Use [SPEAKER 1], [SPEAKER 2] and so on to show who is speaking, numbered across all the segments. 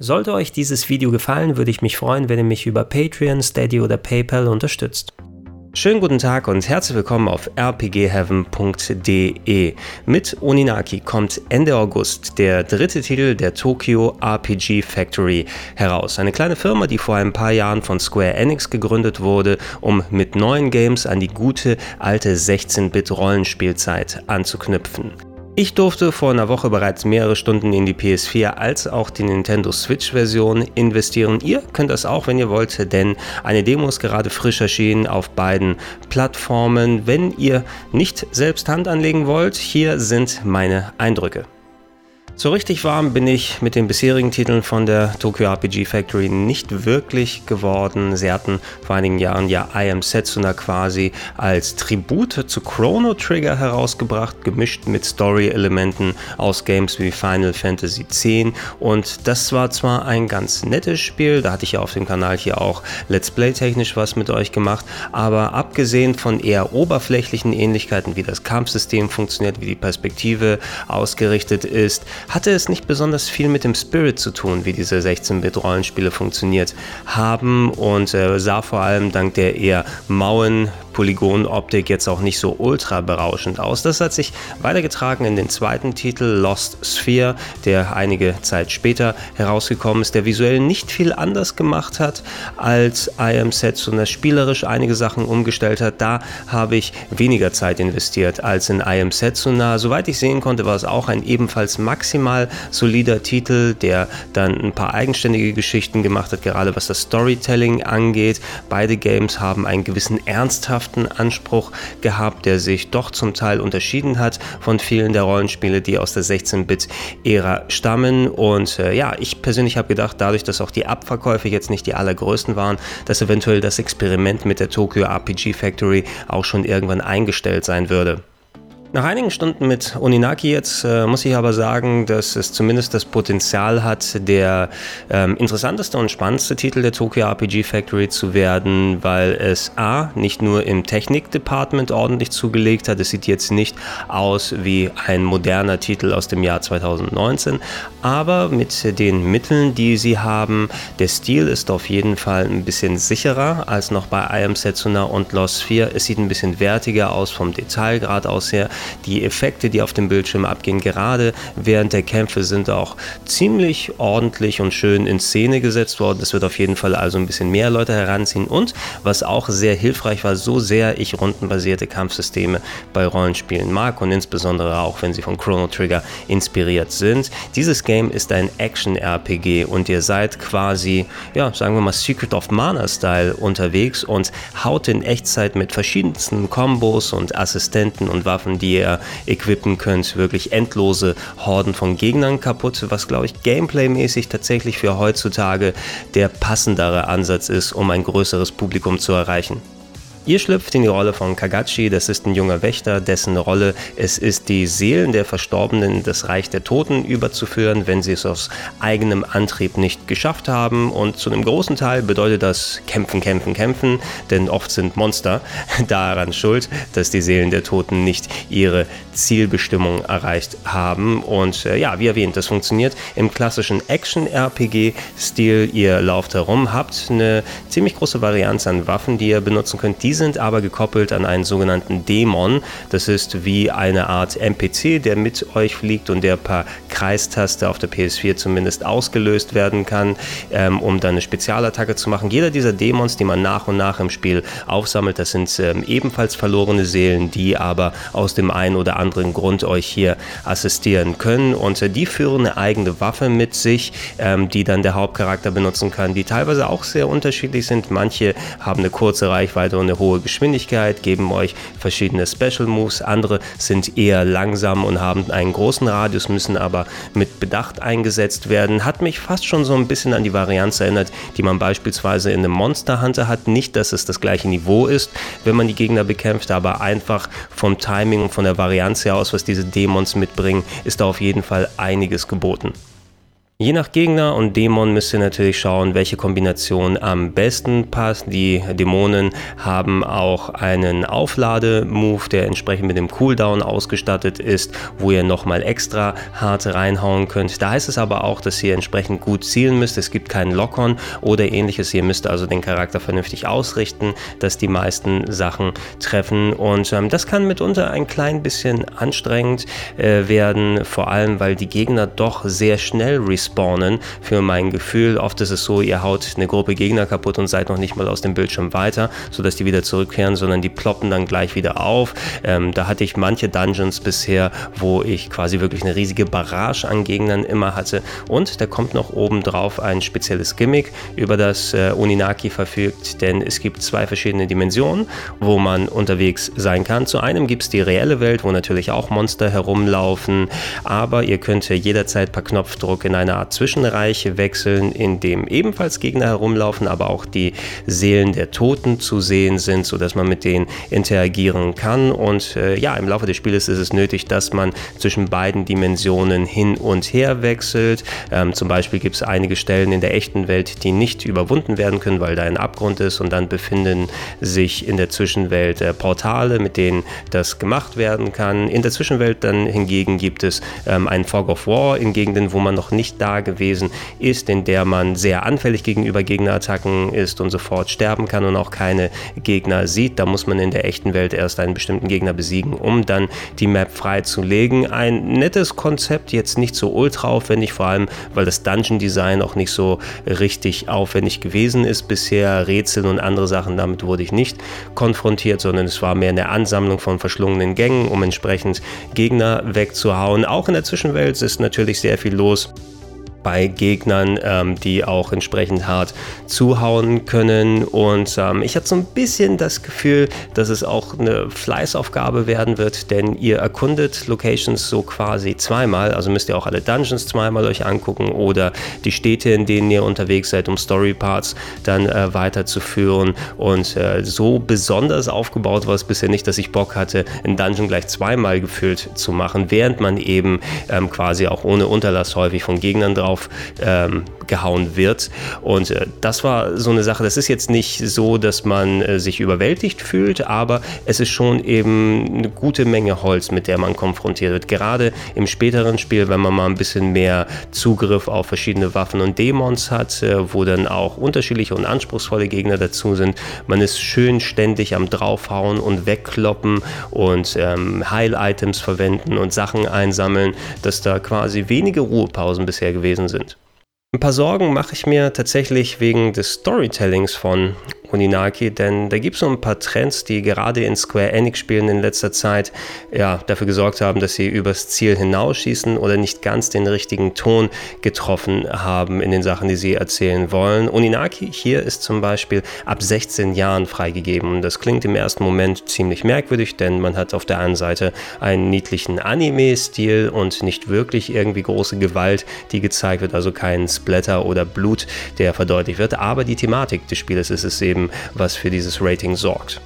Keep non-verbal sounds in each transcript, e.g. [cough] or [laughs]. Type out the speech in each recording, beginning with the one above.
[SPEAKER 1] Sollte euch dieses Video gefallen, würde ich mich freuen, wenn ihr mich über Patreon, Steady oder PayPal unterstützt. Schönen guten Tag und herzlich willkommen auf rpgheaven.de. Mit Oninaki kommt Ende August der dritte Titel der Tokyo RPG Factory heraus. Eine kleine Firma, die vor ein paar Jahren von Square Enix gegründet wurde, um mit neuen Games an die gute alte 16-Bit Rollenspielzeit anzuknüpfen. Ich durfte vor einer Woche bereits mehrere Stunden in die PS4 als auch die Nintendo Switch-Version investieren. Ihr könnt das auch, wenn ihr wollt, denn eine Demo ist gerade frisch erschienen auf beiden Plattformen. Wenn ihr nicht selbst Hand anlegen wollt, hier sind meine Eindrücke. So richtig warm bin ich mit den bisherigen Titeln von der Tokyo RPG Factory nicht wirklich geworden. Sie hatten vor einigen Jahren ja I Am Setsuna quasi als Tribut zu Chrono Trigger herausgebracht, gemischt mit Story-Elementen aus Games wie Final Fantasy X. Und das war zwar ein ganz nettes Spiel, da hatte ich ja auf dem Kanal hier auch Let's Play-technisch was mit euch gemacht, aber abgesehen von eher oberflächlichen Ähnlichkeiten, wie das Kampfsystem funktioniert, wie die Perspektive ausgerichtet ist, hatte es nicht besonders viel mit dem Spirit zu tun, wie diese 16-Bit-Rollenspiele funktioniert haben und äh, sah vor allem dank der eher mauen Polygonoptik jetzt auch nicht so ultra berauschend aus. Das hat sich weitergetragen in den zweiten Titel Lost Sphere, der einige Zeit später herausgekommen ist, der visuell nicht viel anders gemacht hat als I Am Setsuna, spielerisch einige Sachen umgestellt hat. Da habe ich weniger Zeit investiert als in I Am Setsuna. Soweit ich sehen konnte, war es auch ein ebenfalls maximal solider Titel, der dann ein paar eigenständige Geschichten gemacht hat, gerade was das Storytelling angeht. Beide Games haben einen gewissen ernsthaften ernsthaften Anspruch gehabt, der sich doch zum Teil unterschieden hat von vielen der Rollenspiele, die aus der 16-Bit-Ära stammen. Und äh, ja, ich persönlich habe gedacht, dadurch, dass auch die Abverkäufe jetzt nicht die allergrößten waren, dass eventuell das Experiment mit der Tokyo RPG Factory auch schon irgendwann eingestellt sein würde. Nach einigen Stunden mit Oninaki jetzt äh, muss ich aber sagen, dass es zumindest das Potenzial hat, der ähm, interessanteste und spannendste Titel der Tokyo RPG Factory zu werden, weil es A, nicht nur im Technik-Department ordentlich zugelegt hat, es sieht jetzt nicht aus wie ein moderner Titel aus dem Jahr 2019, aber mit den Mitteln, die sie haben, der Stil ist auf jeden Fall ein bisschen sicherer als noch bei I Am Setsuna und Lost 4. Es sieht ein bisschen wertiger aus vom Detailgrad aus her. Die Effekte, die auf dem Bildschirm abgehen, gerade während der Kämpfe, sind auch ziemlich ordentlich und schön in Szene gesetzt worden. Das wird auf jeden Fall also ein bisschen mehr Leute heranziehen. Und was auch sehr hilfreich war, so sehr ich rundenbasierte Kampfsysteme bei Rollenspielen mag und insbesondere auch, wenn sie von Chrono Trigger inspiriert sind. Dieses Game ist ein Action-RPG und ihr seid quasi, ja, sagen wir mal, Secret of Mana-Style unterwegs und haut in Echtzeit mit verschiedensten Kombos und Assistenten und Waffen, die ihr equippen könnt, wirklich endlose Horden von Gegnern kaputt, was glaube ich gameplaymäßig tatsächlich für heutzutage der passendere Ansatz ist, um ein größeres Publikum zu erreichen. Ihr schlüpft in die Rolle von Kagachi, das ist ein junger Wächter, dessen Rolle es ist, die Seelen der Verstorbenen in das Reich der Toten überzuführen, wenn sie es aus eigenem Antrieb nicht geschafft haben. Und zu einem großen Teil bedeutet das kämpfen, kämpfen, kämpfen, denn oft sind Monster [laughs] daran schuld, dass die Seelen der Toten nicht ihre Zielbestimmung erreicht haben. Und äh, ja, wie erwähnt, das funktioniert im klassischen Action-RPG-Stil. Ihr lauft herum, habt eine ziemlich große Varianz an Waffen, die ihr benutzen könnt. Die sind aber gekoppelt an einen sogenannten Dämon. Das ist wie eine Art NPC, der mit euch fliegt und der per Kreistaste auf der PS4 zumindest ausgelöst werden kann, ähm, um dann eine Spezialattacke zu machen. Jeder dieser Dämons, die man nach und nach im Spiel aufsammelt, das sind ähm, ebenfalls verlorene Seelen, die aber aus dem einen oder anderen Grund euch hier assistieren können. Und äh, die führen eine eigene Waffe mit sich, ähm, die dann der Hauptcharakter benutzen kann, die teilweise auch sehr unterschiedlich sind. Manche haben eine kurze Reichweite und eine hohe Geschwindigkeit, geben euch verschiedene Special Moves, andere sind eher langsam und haben einen großen Radius, müssen aber mit Bedacht eingesetzt werden. Hat mich fast schon so ein bisschen an die Varianz erinnert, die man beispielsweise in einem Monster Hunter hat. Nicht, dass es das gleiche Niveau ist, wenn man die Gegner bekämpft, aber einfach vom Timing und von der Varianz her aus, was diese Dämons mitbringen, ist da auf jeden Fall einiges geboten. Je nach Gegner und Dämon müsst ihr natürlich schauen, welche Kombination am besten passt. Die Dämonen haben auch einen Auflade-Move, der entsprechend mit dem Cooldown ausgestattet ist, wo ihr nochmal extra hart reinhauen könnt. Da heißt es aber auch, dass ihr entsprechend gut zielen müsst. Es gibt keinen Lock-on oder ähnliches. Ihr müsst also den Charakter vernünftig ausrichten, dass die meisten Sachen treffen. Und ähm, das kann mitunter ein klein bisschen anstrengend äh, werden, vor allem weil die Gegner doch sehr schnell respawnen respawnen für mein Gefühl. Oft ist es so, ihr haut eine Gruppe Gegner kaputt und seid noch nicht mal aus dem Bildschirm weiter, sodass die wieder zurückkehren, sondern die ploppen dann gleich wieder auf. Ähm, da hatte ich manche Dungeons bisher, wo ich quasi wirklich eine riesige Barrage an Gegnern immer hatte. Und da kommt noch oben drauf ein spezielles Gimmick, über das äh, Uninaki verfügt, denn es gibt zwei verschiedene Dimensionen, wo man unterwegs sein kann. Zu einem gibt es die reelle Welt, wo natürlich auch Monster herumlaufen, aber ihr könnt jederzeit per Knopfdruck in eine Art Zwischenreich wechseln, in dem ebenfalls Gegner herumlaufen, aber auch die Seelen der Toten zu sehen sind, sodass man mit denen interagieren kann. Und äh, ja, im Laufe des Spiels ist es nötig, dass man zwischen beiden Dimensionen hin und her wechselt. Ähm, zum Beispiel gibt es einige Stellen in der echten Welt, die nicht überwunden werden können, weil da ein Abgrund ist und dann befinden sich in der Zwischenwelt äh, Portale, mit denen das gemacht werden kann. In der Zwischenwelt dann hingegen gibt es ähm, einen Fog of War in Gegenden, wo man noch nicht da gewesen ist, in der man sehr anfällig gegenüber Gegnerattacken ist und sofort sterben kann und auch keine Gegner sieht. Da muss man in der echten Welt erst einen bestimmten Gegner besiegen, um dann die Map freizulegen. Ein nettes Konzept, jetzt nicht so ultra aufwendig, vor allem weil das Dungeon Design auch nicht so richtig aufwendig gewesen ist bisher. Rätsel und andere Sachen, damit wurde ich nicht konfrontiert, sondern es war mehr eine Ansammlung von verschlungenen Gängen, um entsprechend Gegner wegzuhauen. Auch in der Zwischenwelt ist natürlich sehr viel los bei Gegnern, ähm, die auch entsprechend hart zuhauen können. Und ähm, ich hatte so ein bisschen das Gefühl, dass es auch eine Fleißaufgabe werden wird, denn ihr erkundet Locations so quasi zweimal. Also müsst ihr auch alle Dungeons zweimal euch angucken oder die Städte, in denen ihr unterwegs seid, um Storyparts dann äh, weiterzuführen. Und äh, so besonders aufgebaut war es bisher nicht, dass ich Bock hatte, ein Dungeon gleich zweimal gefüllt zu machen, während man eben ähm, quasi auch ohne Unterlass häufig von Gegnern drauf drauf ähm, gehauen wird. Und äh, das war so eine Sache. Das ist jetzt nicht so, dass man äh, sich überwältigt fühlt, aber es ist schon eben eine gute Menge Holz, mit der man konfrontiert wird. Gerade im späteren Spiel, wenn man mal ein bisschen mehr Zugriff auf verschiedene Waffen und Dämons hat, äh, wo dann auch unterschiedliche und anspruchsvolle Gegner dazu sind. Man ist schön ständig am draufhauen und wegkloppen und ähm, Heil-Items verwenden und Sachen einsammeln, dass da quasi wenige Ruhepausen bisher gewesen sind. Ein paar Sorgen mache ich mir tatsächlich wegen des Storytellings von Oninaki, denn da gibt es so ein paar Trends, die gerade in Square Enix Spielen in letzter Zeit ja, dafür gesorgt haben, dass sie übers Ziel hinausschießen oder nicht ganz den richtigen Ton getroffen haben in den Sachen, die sie erzählen wollen. Oninaki hier ist zum Beispiel ab 16 Jahren freigegeben und das klingt im ersten Moment ziemlich merkwürdig, denn man hat auf der einen Seite einen niedlichen Anime-Stil und nicht wirklich irgendwie große Gewalt, die gezeigt wird, also kein Splatter oder Blut, der verdeutlicht wird, aber die Thematik des Spieles ist es eben was für dieses Rating sorgt.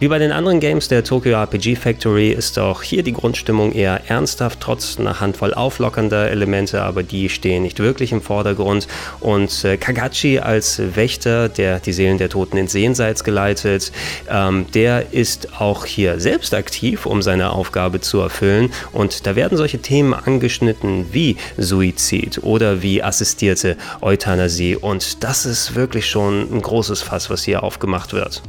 [SPEAKER 1] Wie bei den anderen Games der Tokyo RPG Factory ist auch hier die Grundstimmung eher ernsthaft, trotz einer Handvoll auflockernder Elemente, aber die stehen nicht wirklich im Vordergrund. Und äh, Kagachi als Wächter, der die Seelen der Toten ins Jenseits geleitet, ähm, der ist auch hier selbst aktiv, um seine Aufgabe zu erfüllen. Und da werden solche Themen angeschnitten wie Suizid oder wie assistierte Euthanasie. Und das ist wirklich schon ein großes Fass, was hier aufgemacht wird.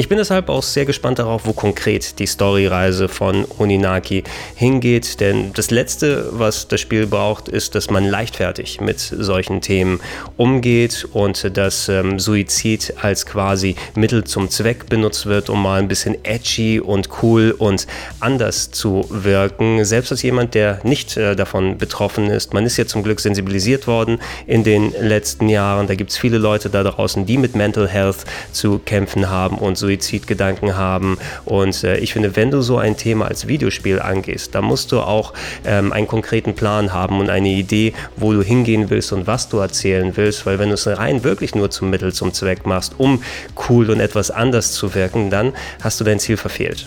[SPEAKER 1] Ich bin deshalb auch sehr gespannt darauf, wo konkret die Storyreise von Oninaki hingeht, denn das Letzte, was das Spiel braucht, ist, dass man leichtfertig mit solchen Themen umgeht und dass ähm, Suizid als quasi Mittel zum Zweck benutzt wird, um mal ein bisschen edgy und cool und anders zu wirken. Selbst als jemand, der nicht äh, davon betroffen ist, man ist ja zum Glück sensibilisiert worden in den letzten Jahren. Da gibt es viele Leute da draußen, die mit Mental Health zu kämpfen haben und so Suizidgedanken haben. Und äh, ich finde, wenn du so ein Thema als Videospiel angehst, dann musst du auch ähm, einen konkreten Plan haben und eine Idee, wo du hingehen willst und was du erzählen willst. Weil wenn du es rein wirklich nur zum Mittel zum Zweck machst, um cool und etwas anders zu wirken, dann hast du dein Ziel verfehlt.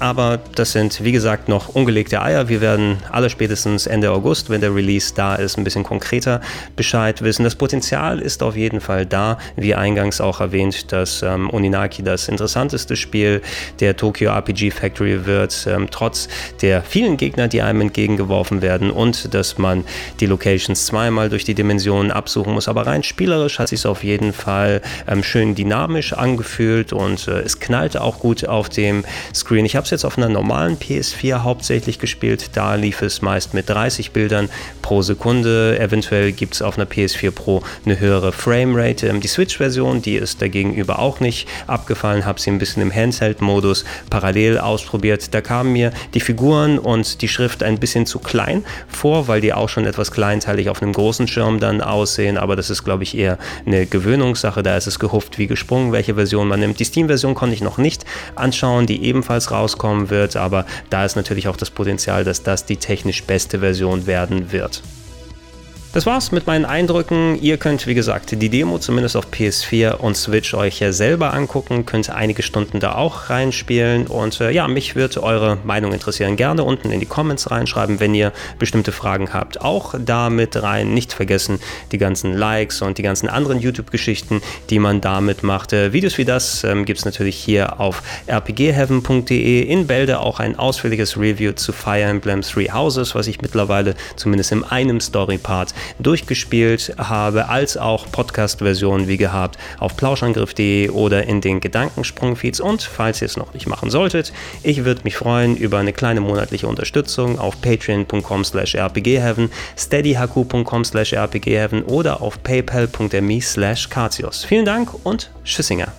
[SPEAKER 1] Aber das sind wie gesagt noch ungelegte Eier. Wir werden alle spätestens Ende August, wenn der Release da ist, ein bisschen konkreter Bescheid wissen. Das Potenzial ist auf jeden Fall da, wie eingangs auch erwähnt, dass ähm, Oninaki das interessanteste Spiel der Tokyo RPG Factory wird, ähm, trotz der vielen Gegner, die einem entgegengeworfen werden und dass man die Locations zweimal durch die Dimensionen absuchen muss. Aber rein spielerisch hat sich auf jeden Fall ähm, schön dynamisch angefühlt und äh, es knallte auch gut auf dem Screen. Ich habe es jetzt auf einer normalen PS4 hauptsächlich gespielt. Da lief es meist mit 30 Bildern pro Sekunde. Eventuell gibt es auf einer PS4 Pro eine höhere Framerate. Ähm, die Switch-Version, die ist dagegenüber auch nicht abgefallen, habe sie ein bisschen im Handheld-Modus parallel ausprobiert. Da kamen mir die Figuren und die Schrift ein bisschen zu klein vor, weil die auch schon etwas kleinteilig auf einem großen Schirm dann aussehen. Aber das ist, glaube ich, eher eine Gewöhnungssache. Da ist es gehupft wie gesprungen, welche Version man nimmt. Die Steam-Version konnte ich noch nicht anschauen, die ebenfalls rauskommen wird. Aber da ist natürlich auch das Potenzial, dass das die technisch beste Version werden wird. Das war's mit meinen Eindrücken. Ihr könnt, wie gesagt, die Demo zumindest auf PS4 und Switch euch ja selber angucken, könnt einige Stunden da auch reinspielen und äh, ja, mich wird eure Meinung interessieren. Gerne unten in die Comments reinschreiben, wenn ihr bestimmte Fragen habt. Auch da mit rein. Nicht vergessen die ganzen Likes und die ganzen anderen YouTube-Geschichten, die man damit macht. Äh, Videos wie das ähm, gibt es natürlich hier auf rpgheaven.de. In Bälde auch ein ausführliches Review zu Fire Emblem Three Houses, was ich mittlerweile zumindest in einem Story-Part durchgespielt habe, als auch Podcast-Versionen wie gehabt auf plauschangriff.de oder in den Gedankensprung-Feeds. Und falls ihr es noch nicht machen solltet, ich würde mich freuen über eine kleine monatliche Unterstützung auf patreon.com slash rpgheaven, steadyhq.com slash rpgheaven oder auf paypal.me slash Vielen Dank und Tschüssinger.